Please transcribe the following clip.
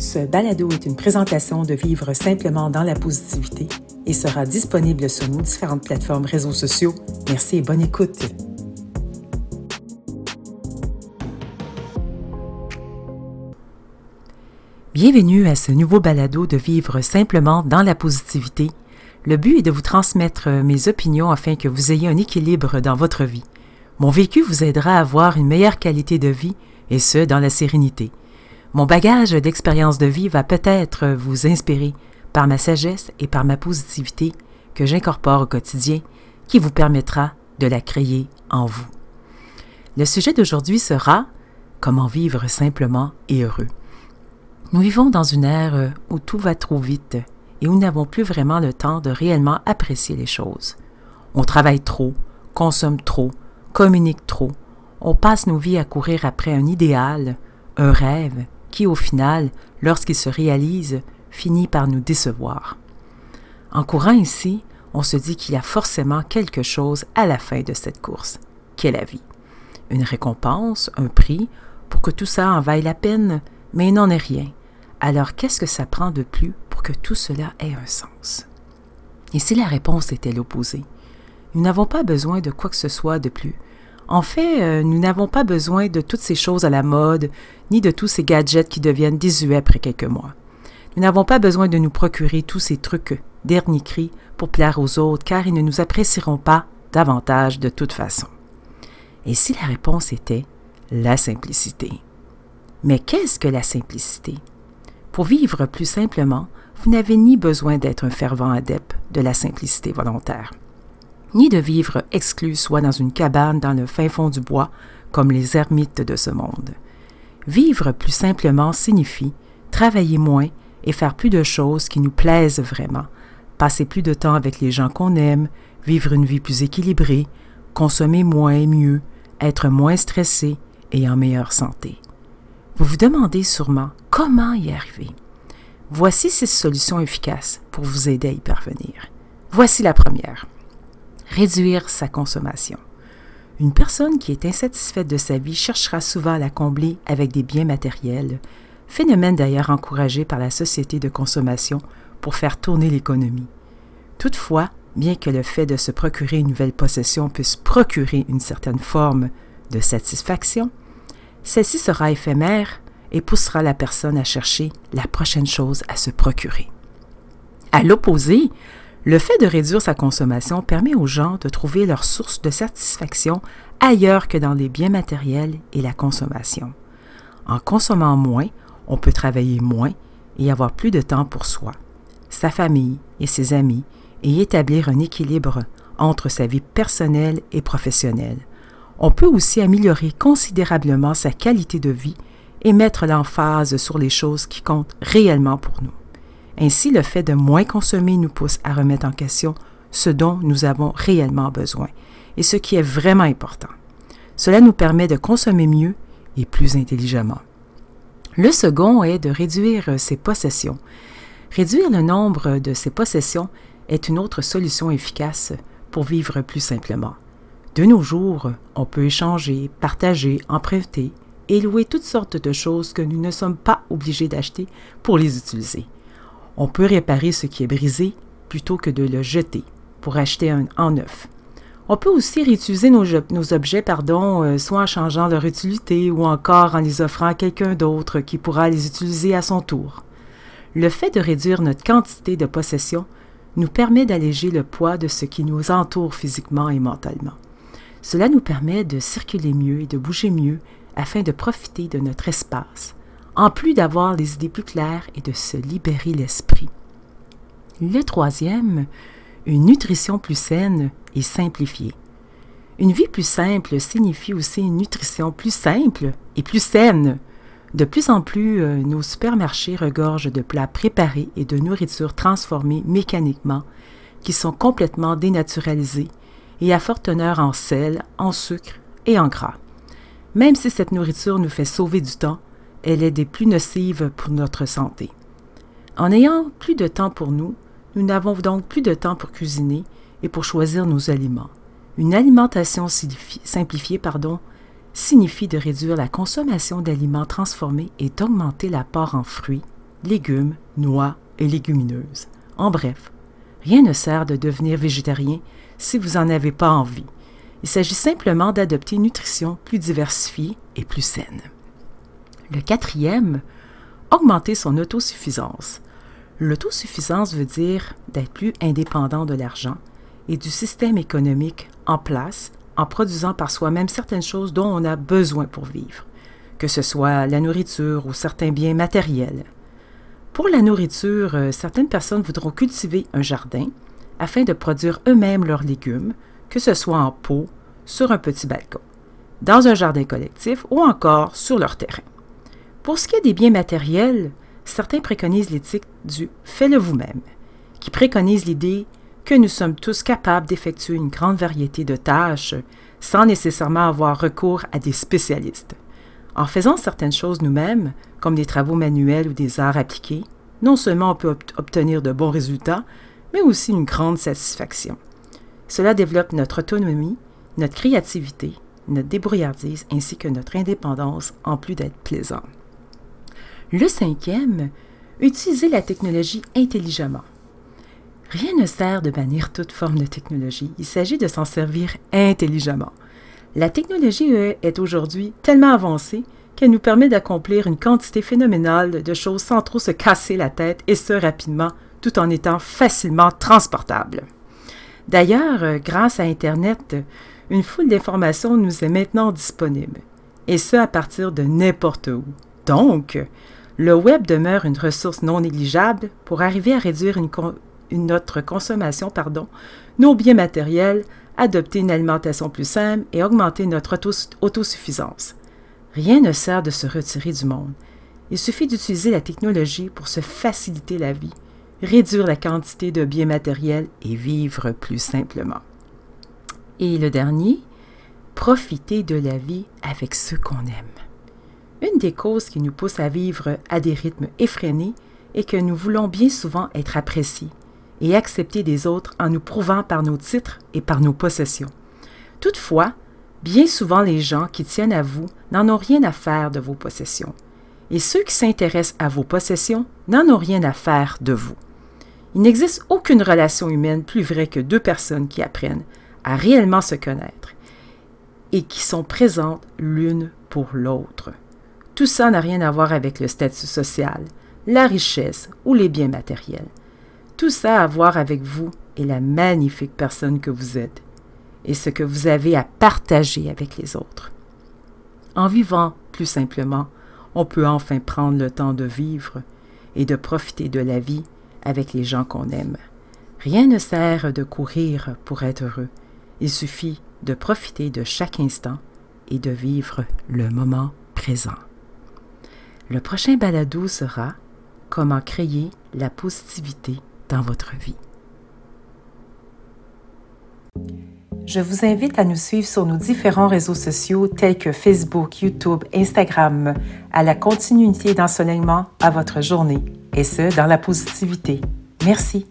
Ce balado est une présentation de Vivre simplement dans la positivité et sera disponible sur nos différentes plateformes réseaux sociaux. Merci et bonne écoute. Bienvenue à ce nouveau balado de Vivre simplement dans la positivité. Le but est de vous transmettre mes opinions afin que vous ayez un équilibre dans votre vie. Mon vécu vous aidera à avoir une meilleure qualité de vie et ce, dans la sérénité. Mon bagage d'expérience de vie va peut-être vous inspirer par ma sagesse et par ma positivité que j'incorpore au quotidien qui vous permettra de la créer en vous. Le sujet d'aujourd'hui sera Comment vivre simplement et heureux. Nous vivons dans une ère où tout va trop vite et où nous n'avons plus vraiment le temps de réellement apprécier les choses. On travaille trop, consomme trop, communique trop, on passe nos vies à courir après un idéal, un rêve, qui au final, lorsqu'il se réalise, finit par nous décevoir. En courant ici, on se dit qu'il y a forcément quelque chose à la fin de cette course, qu'est la vie. Une récompense, un prix, pour que tout ça en vaille la peine, mais il n'en est rien. Alors qu'est-ce que ça prend de plus pour que tout cela ait un sens? Et si la réponse était l'opposé? Nous n'avons pas besoin de quoi que ce soit de plus. En fait, euh, nous n'avons pas besoin de toutes ces choses à la mode, ni de tous ces gadgets qui deviennent désuets après quelques mois. Nous n'avons pas besoin de nous procurer tous ces trucs dernier cri pour plaire aux autres, car ils ne nous apprécieront pas davantage de toute façon. Et si la réponse était la simplicité? Mais qu'est-ce que la simplicité? Pour vivre plus simplement, vous n'avez ni besoin d'être un fervent adepte de la simplicité volontaire ni de vivre exclu soit dans une cabane dans le fin fond du bois, comme les ermites de ce monde. Vivre plus simplement signifie travailler moins et faire plus de choses qui nous plaisent vraiment, passer plus de temps avec les gens qu'on aime, vivre une vie plus équilibrée, consommer moins et mieux, être moins stressé et en meilleure santé. Vous vous demandez sûrement comment y arriver. Voici six solutions efficaces pour vous aider à y parvenir. Voici la première réduire sa consommation. Une personne qui est insatisfaite de sa vie cherchera souvent à la combler avec des biens matériels, phénomène d'ailleurs encouragé par la société de consommation pour faire tourner l'économie. Toutefois, bien que le fait de se procurer une nouvelle possession puisse procurer une certaine forme de satisfaction, celle-ci sera éphémère et poussera la personne à chercher la prochaine chose à se procurer. À l'opposé, le fait de réduire sa consommation permet aux gens de trouver leur source de satisfaction ailleurs que dans les biens matériels et la consommation. En consommant moins, on peut travailler moins et avoir plus de temps pour soi, sa famille et ses amis et établir un équilibre entre sa vie personnelle et professionnelle. On peut aussi améliorer considérablement sa qualité de vie et mettre l'emphase sur les choses qui comptent réellement pour nous. Ainsi, le fait de moins consommer nous pousse à remettre en question ce dont nous avons réellement besoin et ce qui est vraiment important. Cela nous permet de consommer mieux et plus intelligemment. Le second est de réduire ses possessions. Réduire le nombre de ses possessions est une autre solution efficace pour vivre plus simplement. De nos jours, on peut échanger, partager, emprunter et louer toutes sortes de choses que nous ne sommes pas obligés d'acheter pour les utiliser. On peut réparer ce qui est brisé plutôt que de le jeter pour acheter un en neuf. On peut aussi réutiliser nos, objets, pardon, euh, soit en changeant leur utilité ou encore en les offrant à quelqu'un d'autre qui pourra les utiliser à son tour. Le fait de réduire notre quantité de possessions nous permet d'alléger le poids de ce qui nous entoure physiquement et mentalement. Cela nous permet de circuler mieux et de bouger mieux afin de profiter de notre espace, en plus d'avoir les idées plus claires et de se libérer l'esprit. Le troisième, une nutrition plus saine et simplifiée. Une vie plus simple signifie aussi une nutrition plus simple et plus saine. De plus en plus, euh, nos supermarchés regorgent de plats préparés et de nourriture transformée mécaniquement, qui sont complètement dénaturalisés et à forte teneur en sel, en sucre et en gras. Même si cette nourriture nous fait sauver du temps, elle est des plus nocives pour notre santé. En ayant plus de temps pour nous, nous n'avons donc plus de temps pour cuisiner et pour choisir nos aliments. Une alimentation simplifiée pardon, signifie de réduire la consommation d'aliments transformés et d'augmenter l'apport en fruits, légumes, noix et légumineuses. En bref, rien ne sert de devenir végétarien si vous n'en avez pas envie. Il s'agit simplement d'adopter une nutrition plus diversifiée et plus saine. Le quatrième, augmenter son autosuffisance. L'autosuffisance veut dire d'être plus indépendant de l'argent et du système économique en place en produisant par soi-même certaines choses dont on a besoin pour vivre, que ce soit la nourriture ou certains biens matériels. Pour la nourriture, euh, certaines personnes voudront cultiver un jardin afin de produire eux-mêmes leurs légumes, que ce soit en pot, sur un petit balcon, dans un jardin collectif ou encore sur leur terrain. Pour ce qui est des biens matériels, certains préconisent l'éthique du fais-le vous-même, qui préconise l'idée que nous sommes tous capables d'effectuer une grande variété de tâches sans nécessairement avoir recours à des spécialistes. En faisant certaines choses nous-mêmes, comme des travaux manuels ou des arts appliqués, non seulement on peut obtenir de bons résultats, mais aussi une grande satisfaction. Cela développe notre autonomie, notre créativité, notre débrouillardise ainsi que notre indépendance en plus d'être plaisant. Le cinquième, utiliser la technologie intelligemment. Rien ne sert de bannir toute forme de technologie, il s'agit de s'en servir intelligemment. La technologie est aujourd'hui tellement avancée qu'elle nous permet d'accomplir une quantité phénoménale de choses sans trop se casser la tête et ce rapidement, tout en étant facilement transportable. D'ailleurs, euh, grâce à Internet, une foule d'informations nous est maintenant disponible, et ce à partir de n'importe où. Donc, le web demeure une ressource non négligeable pour arriver à réduire notre consommation, pardon, nos biens matériels, adopter une alimentation plus simple et augmenter notre autosuffisance. Rien ne sert de se retirer du monde. Il suffit d'utiliser la technologie pour se faciliter la vie, réduire la quantité de biens matériels et vivre plus simplement. Et le dernier, profiter de la vie avec ceux qu'on aime. Une des causes qui nous pousse à vivre à des rythmes effrénés est que nous voulons bien souvent être appréciés, et accepter des autres en nous prouvant par nos titres et par nos possessions. Toutefois, bien souvent les gens qui tiennent à vous n'en ont rien à faire de vos possessions, et ceux qui s'intéressent à vos possessions n'en ont rien à faire de vous. Il n'existe aucune relation humaine plus vraie que deux personnes qui apprennent à réellement se connaître et qui sont présentes l'une pour l'autre. Tout ça n'a rien à voir avec le statut social, la richesse ou les biens matériels. Tout ça a à voir avec vous et la magnifique personne que vous êtes et ce que vous avez à partager avec les autres. En vivant plus simplement, on peut enfin prendre le temps de vivre et de profiter de la vie avec les gens qu'on aime. Rien ne sert de courir pour être heureux. Il suffit de profiter de chaque instant et de vivre le moment présent. Le prochain balado sera Comment créer la positivité dans votre vie. Je vous invite à nous suivre sur nos différents réseaux sociaux tels que Facebook, YouTube, Instagram, à la continuité d'ensoleillement à votre journée, et ce, dans la positivité. Merci.